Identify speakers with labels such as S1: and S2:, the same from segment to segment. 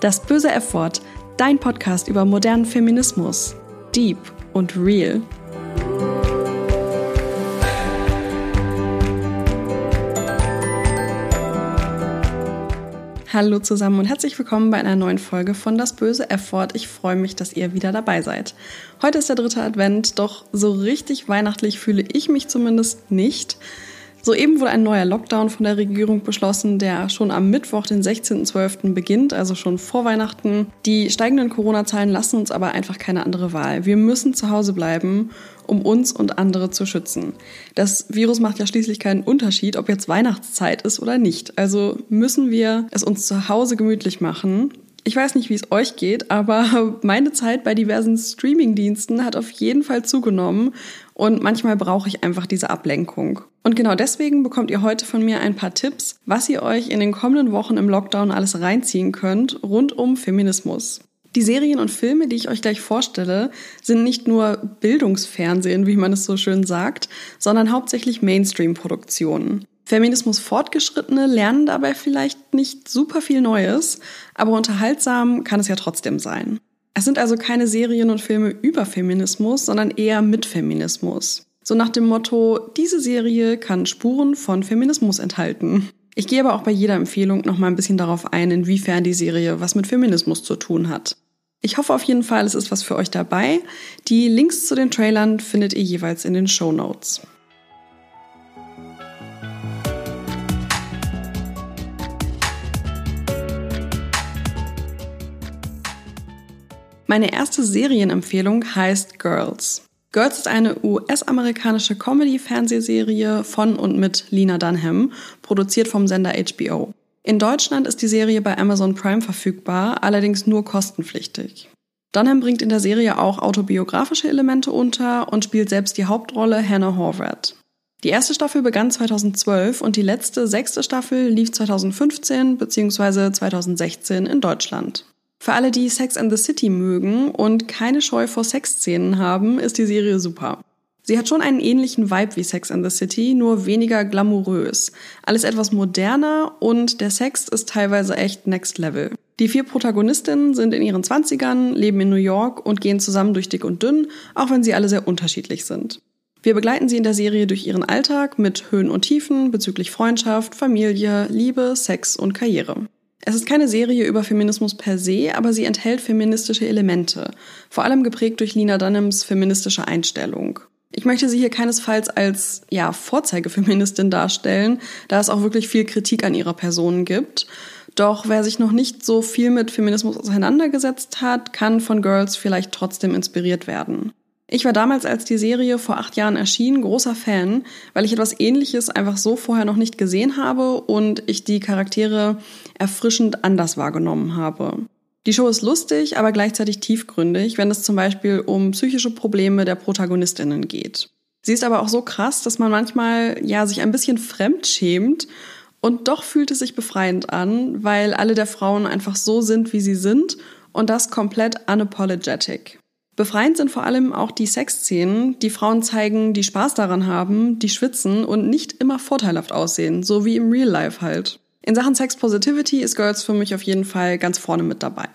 S1: Das böse F-Wort, dein Podcast über modernen Feminismus. Deep und real. Hallo zusammen und herzlich willkommen bei einer neuen Folge von Das böse F-Wort. Ich freue mich, dass ihr wieder dabei seid. Heute ist der dritte Advent, doch so richtig weihnachtlich fühle ich mich zumindest nicht. Soeben wurde ein neuer Lockdown von der Regierung beschlossen, der schon am Mittwoch, den 16.12. beginnt, also schon vor Weihnachten. Die steigenden Corona-Zahlen lassen uns aber einfach keine andere Wahl. Wir müssen zu Hause bleiben, um uns und andere zu schützen. Das Virus macht ja schließlich keinen Unterschied, ob jetzt Weihnachtszeit ist oder nicht. Also müssen wir es uns zu Hause gemütlich machen. Ich weiß nicht, wie es euch geht, aber meine Zeit bei diversen Streaming-Diensten hat auf jeden Fall zugenommen und manchmal brauche ich einfach diese Ablenkung. Und genau deswegen bekommt ihr heute von mir ein paar Tipps, was ihr euch in den kommenden Wochen im Lockdown alles reinziehen könnt rund um Feminismus. Die Serien und Filme, die ich euch gleich vorstelle, sind nicht nur Bildungsfernsehen, wie man es so schön sagt, sondern hauptsächlich Mainstream-Produktionen. Feminismus Fortgeschrittene lernen dabei vielleicht nicht super viel Neues, aber unterhaltsam kann es ja trotzdem sein. Es sind also keine Serien und Filme über Feminismus, sondern eher mit Feminismus. So nach dem Motto, diese Serie kann Spuren von Feminismus enthalten. Ich gehe aber auch bei jeder Empfehlung noch mal ein bisschen darauf ein, inwiefern die Serie was mit Feminismus zu tun hat. Ich hoffe auf jeden Fall, es ist was für euch dabei. Die Links zu den Trailern findet ihr jeweils in den Show Notes. Meine erste Serienempfehlung heißt Girls. Girls ist eine US-amerikanische Comedy-Fernsehserie von und mit Lena Dunham, produziert vom Sender HBO. In Deutschland ist die Serie bei Amazon Prime verfügbar, allerdings nur kostenpflichtig. Dunham bringt in der Serie auch autobiografische Elemente unter und spielt selbst die Hauptrolle Hannah Horvath. Die erste Staffel begann 2012 und die letzte, sechste Staffel lief 2015 bzw. 2016 in Deutschland. Für alle, die Sex and the City mögen und keine Scheu vor Sexszenen haben, ist die Serie super. Sie hat schon einen ähnlichen Vibe wie Sex and the City, nur weniger glamourös. Alles etwas moderner und der Sex ist teilweise echt next level. Die vier Protagonistinnen sind in ihren Zwanzigern, leben in New York und gehen zusammen durch dick und dünn, auch wenn sie alle sehr unterschiedlich sind. Wir begleiten sie in der Serie durch ihren Alltag mit Höhen und Tiefen bezüglich Freundschaft, Familie, Liebe, Sex und Karriere. Es ist keine Serie über Feminismus per se, aber sie enthält feministische Elemente, vor allem geprägt durch Lina Dunhams feministische Einstellung. Ich möchte sie hier keinesfalls als ja, Vorzeigefeministin darstellen, da es auch wirklich viel Kritik an ihrer Person gibt. Doch wer sich noch nicht so viel mit Feminismus auseinandergesetzt hat, kann von Girls vielleicht trotzdem inspiriert werden. Ich war damals, als die Serie vor acht Jahren erschien, großer Fan, weil ich etwas Ähnliches einfach so vorher noch nicht gesehen habe und ich die Charaktere erfrischend anders wahrgenommen habe. Die Show ist lustig, aber gleichzeitig tiefgründig, wenn es zum Beispiel um psychische Probleme der Protagonistinnen geht. Sie ist aber auch so krass, dass man manchmal ja sich ein bisschen fremd schämt und doch fühlt es sich befreiend an, weil alle der Frauen einfach so sind, wie sie sind und das komplett unapologetic. Befreiend sind vor allem auch die Sexszenen, die Frauen zeigen, die Spaß daran haben, die schwitzen und nicht immer vorteilhaft aussehen, so wie im Real Life halt. In Sachen Sex Positivity ist Girls für mich auf jeden Fall ganz vorne mit dabei.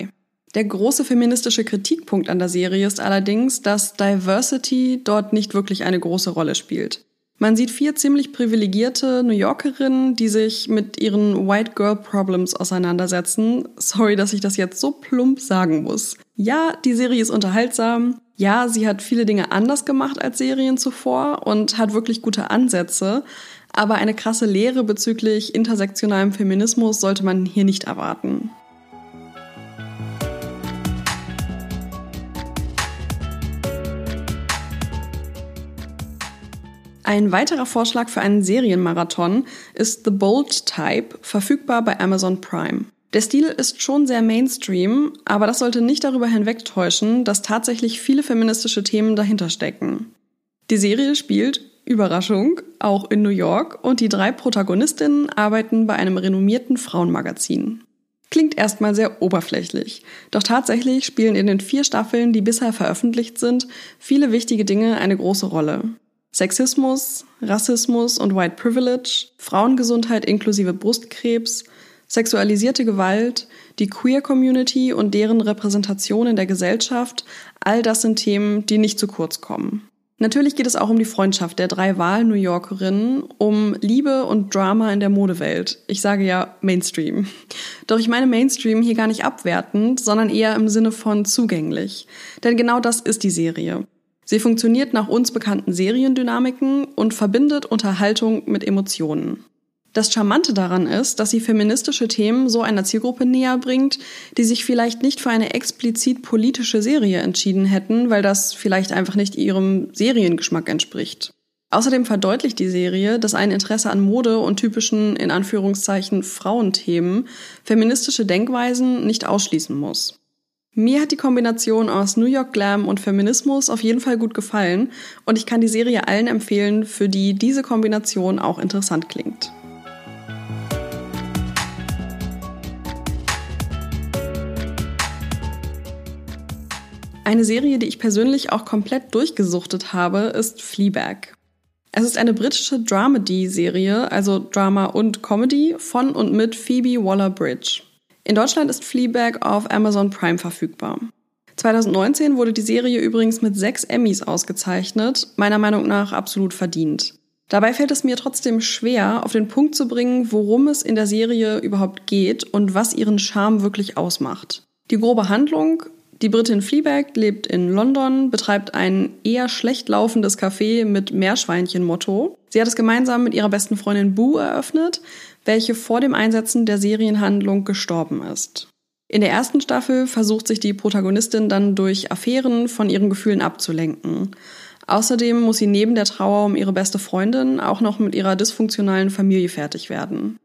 S1: Der große feministische Kritikpunkt an der Serie ist allerdings, dass Diversity dort nicht wirklich eine große Rolle spielt. Man sieht vier ziemlich privilegierte New Yorkerinnen, die sich mit ihren White Girl Problems auseinandersetzen. Sorry, dass ich das jetzt so plump sagen muss. Ja, die Serie ist unterhaltsam. Ja, sie hat viele Dinge anders gemacht als Serien zuvor und hat wirklich gute Ansätze. Aber eine krasse Lehre bezüglich intersektionalem Feminismus sollte man hier nicht erwarten. Ein weiterer Vorschlag für einen Serienmarathon ist The Bold Type, verfügbar bei Amazon Prime. Der Stil ist schon sehr Mainstream, aber das sollte nicht darüber hinwegtäuschen, dass tatsächlich viele feministische Themen dahinter stecken. Die Serie spielt, Überraschung, auch in New York und die drei Protagonistinnen arbeiten bei einem renommierten Frauenmagazin. Klingt erstmal sehr oberflächlich, doch tatsächlich spielen in den vier Staffeln, die bisher veröffentlicht sind, viele wichtige Dinge eine große Rolle. Sexismus, Rassismus und White Privilege, Frauengesundheit inklusive Brustkrebs, Sexualisierte Gewalt, die Queer Community und deren Repräsentation in der Gesellschaft, all das sind Themen, die nicht zu kurz kommen. Natürlich geht es auch um die Freundschaft der drei Wahl-New Yorkerinnen, um Liebe und Drama in der Modewelt. Ich sage ja Mainstream. Doch ich meine Mainstream hier gar nicht abwertend, sondern eher im Sinne von zugänglich. Denn genau das ist die Serie. Sie funktioniert nach uns bekannten Seriendynamiken und verbindet Unterhaltung mit Emotionen. Das Charmante daran ist, dass sie feministische Themen so einer Zielgruppe näher bringt, die sich vielleicht nicht für eine explizit politische Serie entschieden hätten, weil das vielleicht einfach nicht ihrem Seriengeschmack entspricht. Außerdem verdeutlicht die Serie, dass ein Interesse an Mode und typischen, in Anführungszeichen, Frauenthemen feministische Denkweisen nicht ausschließen muss. Mir hat die Kombination aus New York Glam und Feminismus auf jeden Fall gut gefallen und ich kann die Serie allen empfehlen, für die diese Kombination auch interessant klingt. Eine Serie, die ich persönlich auch komplett durchgesuchtet habe, ist Fleabag. Es ist eine britische Dramedy-Serie, also Drama und Comedy, von und mit Phoebe Waller-Bridge. In Deutschland ist Fleabag auf Amazon Prime verfügbar. 2019 wurde die Serie übrigens mit sechs Emmys ausgezeichnet, meiner Meinung nach absolut verdient. Dabei fällt es mir trotzdem schwer, auf den Punkt zu bringen, worum es in der Serie überhaupt geht und was ihren Charme wirklich ausmacht. Die grobe Handlung die Britin Fleabag lebt in London, betreibt ein eher schlecht laufendes Café mit Meerschweinchen-Motto. Sie hat es gemeinsam mit ihrer besten Freundin Boo eröffnet, welche vor dem Einsetzen der Serienhandlung gestorben ist. In der ersten Staffel versucht sich die Protagonistin dann durch Affären von ihren Gefühlen abzulenken. Außerdem muss sie neben der Trauer um ihre beste Freundin auch noch mit ihrer dysfunktionalen Familie fertig werden.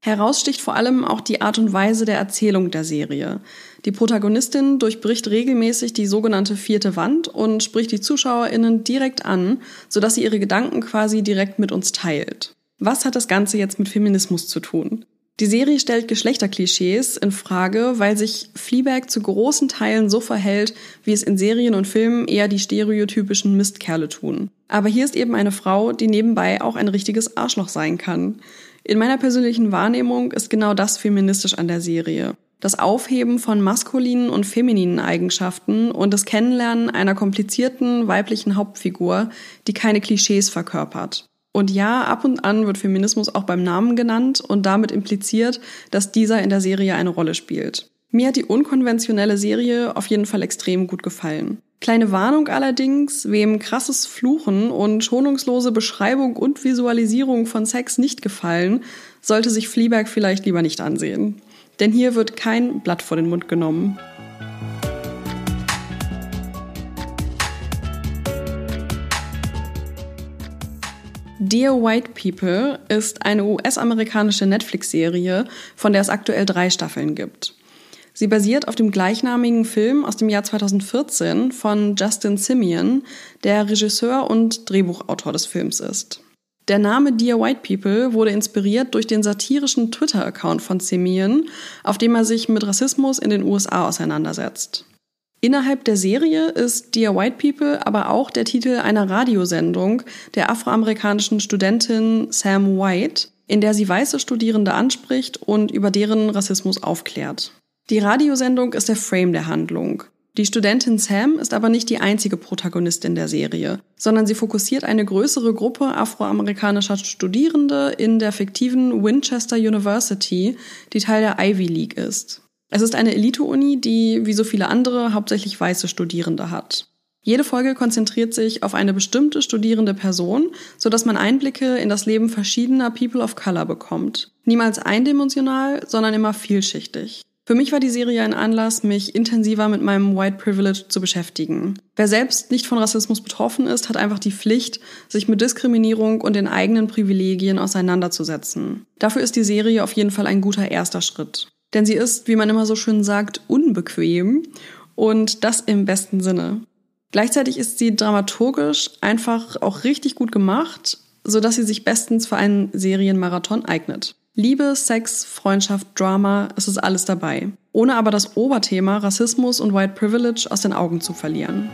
S1: Heraussticht vor allem auch die Art und Weise der Erzählung der Serie. Die Protagonistin durchbricht regelmäßig die sogenannte vierte Wand und spricht die ZuschauerInnen direkt an, sodass sie ihre Gedanken quasi direkt mit uns teilt. Was hat das Ganze jetzt mit Feminismus zu tun? Die Serie stellt Geschlechterklischees in Frage, weil sich Fleabag zu großen Teilen so verhält, wie es in Serien und Filmen eher die stereotypischen Mistkerle tun. Aber hier ist eben eine Frau, die nebenbei auch ein richtiges Arschloch sein kann. In meiner persönlichen Wahrnehmung ist genau das feministisch an der Serie. Das Aufheben von maskulinen und femininen Eigenschaften und das Kennenlernen einer komplizierten weiblichen Hauptfigur, die keine Klischees verkörpert. Und ja, ab und an wird Feminismus auch beim Namen genannt und damit impliziert, dass dieser in der Serie eine Rolle spielt. Mir hat die unkonventionelle Serie auf jeden Fall extrem gut gefallen. Kleine Warnung allerdings, wem krasses Fluchen und schonungslose Beschreibung und Visualisierung von Sex nicht gefallen, sollte sich Fleabag vielleicht lieber nicht ansehen. Denn hier wird kein Blatt vor den Mund genommen. Dear White People ist eine US-amerikanische Netflix-Serie, von der es aktuell drei Staffeln gibt. Sie basiert auf dem gleichnamigen Film aus dem Jahr 2014 von Justin Simeon, der Regisseur und Drehbuchautor des Films ist. Der Name Dear White People wurde inspiriert durch den satirischen Twitter-Account von Simeon, auf dem er sich mit Rassismus in den USA auseinandersetzt. Innerhalb der Serie ist Dear White People aber auch der Titel einer Radiosendung der afroamerikanischen Studentin Sam White, in der sie weiße Studierende anspricht und über deren Rassismus aufklärt. Die Radiosendung ist der Frame der Handlung. Die Studentin Sam ist aber nicht die einzige Protagonistin der Serie, sondern sie fokussiert eine größere Gruppe afroamerikanischer Studierende in der fiktiven Winchester University, die Teil der Ivy League ist. Es ist eine Elite-Uni, die, wie so viele andere, hauptsächlich weiße Studierende hat. Jede Folge konzentriert sich auf eine bestimmte studierende Person, so dass man Einblicke in das Leben verschiedener People of Color bekommt. Niemals eindimensional, sondern immer vielschichtig. Für mich war die Serie ein Anlass, mich intensiver mit meinem White Privilege zu beschäftigen. Wer selbst nicht von Rassismus betroffen ist, hat einfach die Pflicht, sich mit Diskriminierung und den eigenen Privilegien auseinanderzusetzen. Dafür ist die Serie auf jeden Fall ein guter erster Schritt. Denn sie ist, wie man immer so schön sagt, unbequem und das im besten Sinne. Gleichzeitig ist sie dramaturgisch einfach auch richtig gut gemacht, sodass sie sich bestens für einen Serienmarathon eignet. Liebe, Sex, Freundschaft, Drama, es ist alles dabei. Ohne aber das Oberthema Rassismus und White Privilege aus den Augen zu verlieren.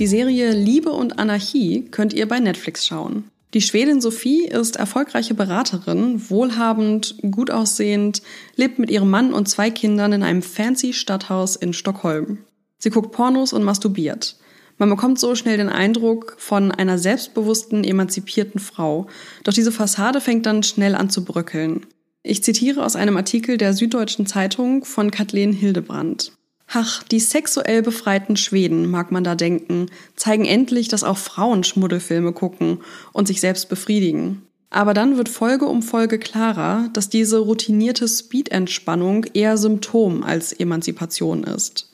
S1: Die Serie Liebe und Anarchie könnt ihr bei Netflix schauen. Die Schwedin Sophie ist erfolgreiche Beraterin, wohlhabend, gut aussehend, lebt mit ihrem Mann und zwei Kindern in einem fancy Stadthaus in Stockholm. Sie guckt Pornos und masturbiert. Man bekommt so schnell den Eindruck von einer selbstbewussten, emanzipierten Frau. Doch diese Fassade fängt dann schnell an zu bröckeln. Ich zitiere aus einem Artikel der Süddeutschen Zeitung von Kathleen Hildebrand. Ach, die sexuell befreiten Schweden, mag man da denken, zeigen endlich, dass auch Frauen Schmuddelfilme gucken und sich selbst befriedigen. Aber dann wird Folge um Folge klarer, dass diese routinierte Speed-Entspannung eher Symptom als Emanzipation ist.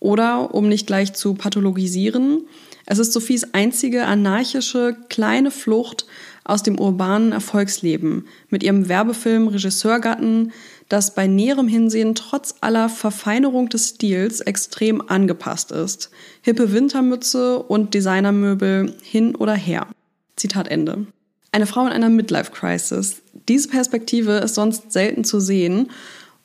S1: Oder, um nicht gleich zu pathologisieren, es ist Sophies einzige anarchische kleine Flucht aus dem urbanen Erfolgsleben mit ihrem Werbefilm Regisseurgatten, das bei näherem Hinsehen trotz aller Verfeinerung des Stils extrem angepasst ist. Hippe Wintermütze und Designermöbel hin oder her. Zitat Ende. Eine Frau in einer Midlife-Crisis. Diese Perspektive ist sonst selten zu sehen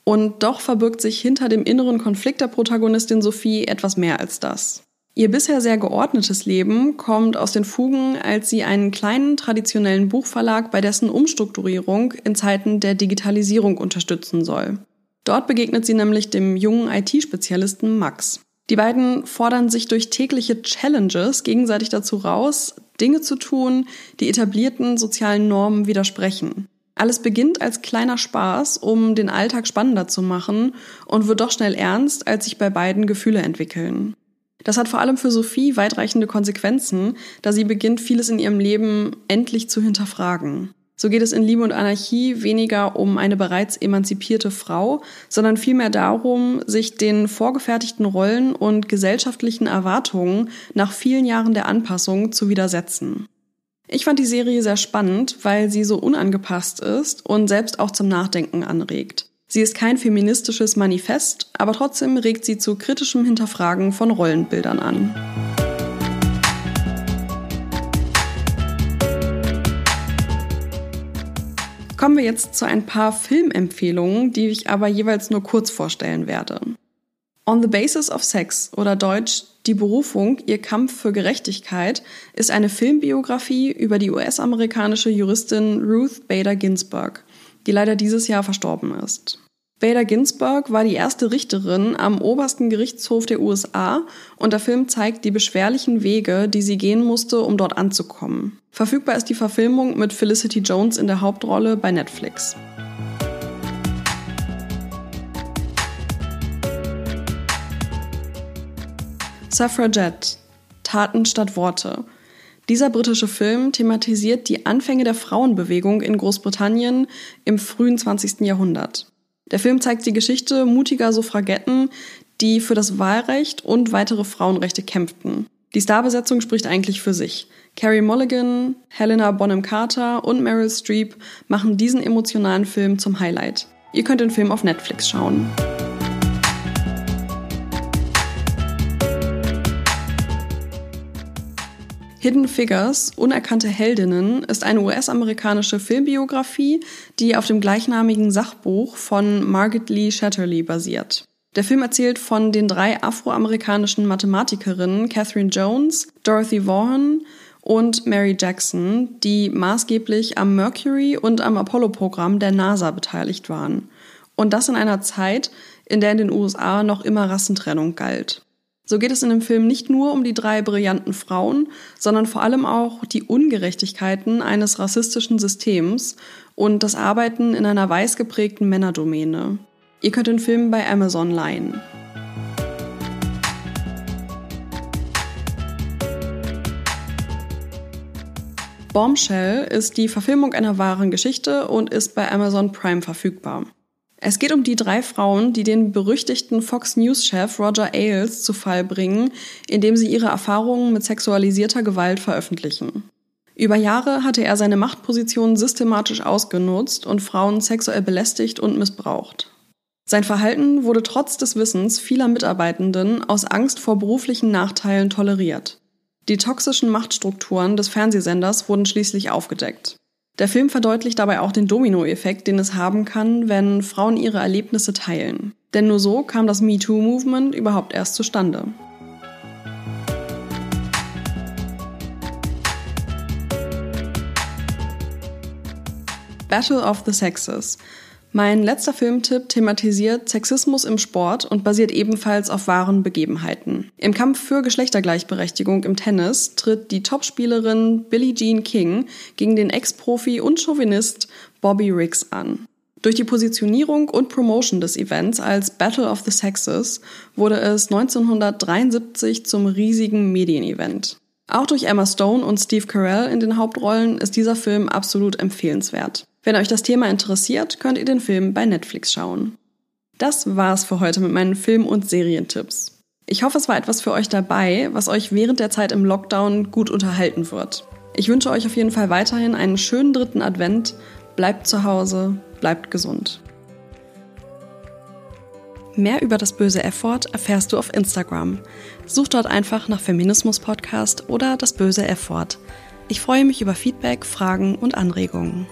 S1: und doch verbirgt sich hinter dem inneren Konflikt der Protagonistin Sophie etwas mehr als das. Ihr bisher sehr geordnetes Leben kommt aus den Fugen, als sie einen kleinen traditionellen Buchverlag bei dessen Umstrukturierung in Zeiten der Digitalisierung unterstützen soll. Dort begegnet sie nämlich dem jungen IT-Spezialisten Max. Die beiden fordern sich durch tägliche Challenges gegenseitig dazu raus, Dinge zu tun, die etablierten sozialen Normen widersprechen. Alles beginnt als kleiner Spaß, um den Alltag spannender zu machen und wird doch schnell ernst, als sich bei beiden Gefühle entwickeln. Das hat vor allem für Sophie weitreichende Konsequenzen, da sie beginnt, vieles in ihrem Leben endlich zu hinterfragen. So geht es in Liebe und Anarchie weniger um eine bereits emanzipierte Frau, sondern vielmehr darum, sich den vorgefertigten Rollen und gesellschaftlichen Erwartungen nach vielen Jahren der Anpassung zu widersetzen. Ich fand die Serie sehr spannend, weil sie so unangepasst ist und selbst auch zum Nachdenken anregt. Sie ist kein feministisches Manifest, aber trotzdem regt sie zu kritischem Hinterfragen von Rollenbildern an. Kommen wir jetzt zu ein paar Filmempfehlungen, die ich aber jeweils nur kurz vorstellen werde. On the Basis of Sex oder Deutsch Die Berufung, ihr Kampf für Gerechtigkeit ist eine Filmbiografie über die US-amerikanische Juristin Ruth Bader Ginsburg, die leider dieses Jahr verstorben ist. Bader Ginsburg war die erste Richterin am obersten Gerichtshof der USA und der Film zeigt die beschwerlichen Wege, die sie gehen musste, um dort anzukommen. Verfügbar ist die Verfilmung mit Felicity Jones in der Hauptrolle bei Netflix. Suffragette Taten statt Worte. Dieser britische Film thematisiert die Anfänge der Frauenbewegung in Großbritannien im frühen 20. Jahrhundert. Der Film zeigt die Geschichte mutiger Suffragetten, die für das Wahlrecht und weitere Frauenrechte kämpften. Die Starbesetzung spricht eigentlich für sich. Carrie Mulligan, Helena Bonham Carter und Meryl Streep machen diesen emotionalen Film zum Highlight. Ihr könnt den Film auf Netflix schauen. Hidden Figures, Unerkannte Heldinnen, ist eine US-amerikanische Filmbiografie, die auf dem gleichnamigen Sachbuch von Margaret Lee Shatterley basiert. Der Film erzählt von den drei afroamerikanischen Mathematikerinnen Catherine Jones, Dorothy Vaughan und Mary Jackson, die maßgeblich am Mercury und am Apollo-Programm der NASA beteiligt waren. Und das in einer Zeit, in der in den USA noch immer Rassentrennung galt. So geht es in dem Film nicht nur um die drei brillanten Frauen, sondern vor allem auch die Ungerechtigkeiten eines rassistischen Systems und das Arbeiten in einer weiß geprägten Männerdomäne. Ihr könnt den Film bei Amazon leihen. Bombshell ist die Verfilmung einer wahren Geschichte und ist bei Amazon Prime verfügbar. Es geht um die drei Frauen, die den berüchtigten Fox News-Chef Roger Ailes zu Fall bringen, indem sie ihre Erfahrungen mit sexualisierter Gewalt veröffentlichen. Über Jahre hatte er seine Machtposition systematisch ausgenutzt und Frauen sexuell belästigt und missbraucht. Sein Verhalten wurde trotz des Wissens vieler Mitarbeitenden aus Angst vor beruflichen Nachteilen toleriert. Die toxischen Machtstrukturen des Fernsehsenders wurden schließlich aufgedeckt. Der Film verdeutlicht dabei auch den Dominoeffekt, den es haben kann, wenn Frauen ihre Erlebnisse teilen. Denn nur so kam das MeToo-Movement überhaupt erst zustande. Battle of the Sexes mein letzter Filmtipp thematisiert Sexismus im Sport und basiert ebenfalls auf wahren Begebenheiten. Im Kampf für Geschlechtergleichberechtigung im Tennis tritt die Topspielerin Billie Jean King gegen den Ex-Profi und Chauvinist Bobby Riggs an. Durch die Positionierung und Promotion des Events als Battle of the Sexes wurde es 1973 zum riesigen Medienevent. Auch durch Emma Stone und Steve Carell in den Hauptrollen ist dieser Film absolut empfehlenswert. Wenn euch das Thema interessiert, könnt ihr den Film bei Netflix schauen. Das war's für heute mit meinen Film- und Serientipps. Ich hoffe, es war etwas für euch dabei, was euch während der Zeit im Lockdown gut unterhalten wird. Ich wünsche euch auf jeden Fall weiterhin einen schönen dritten Advent. Bleibt zu Hause, bleibt gesund. Mehr über das böse F-Wort erfährst du auf Instagram. Such dort einfach nach Feminismus Podcast oder das böse F-Wort. Ich freue mich über Feedback, Fragen und Anregungen.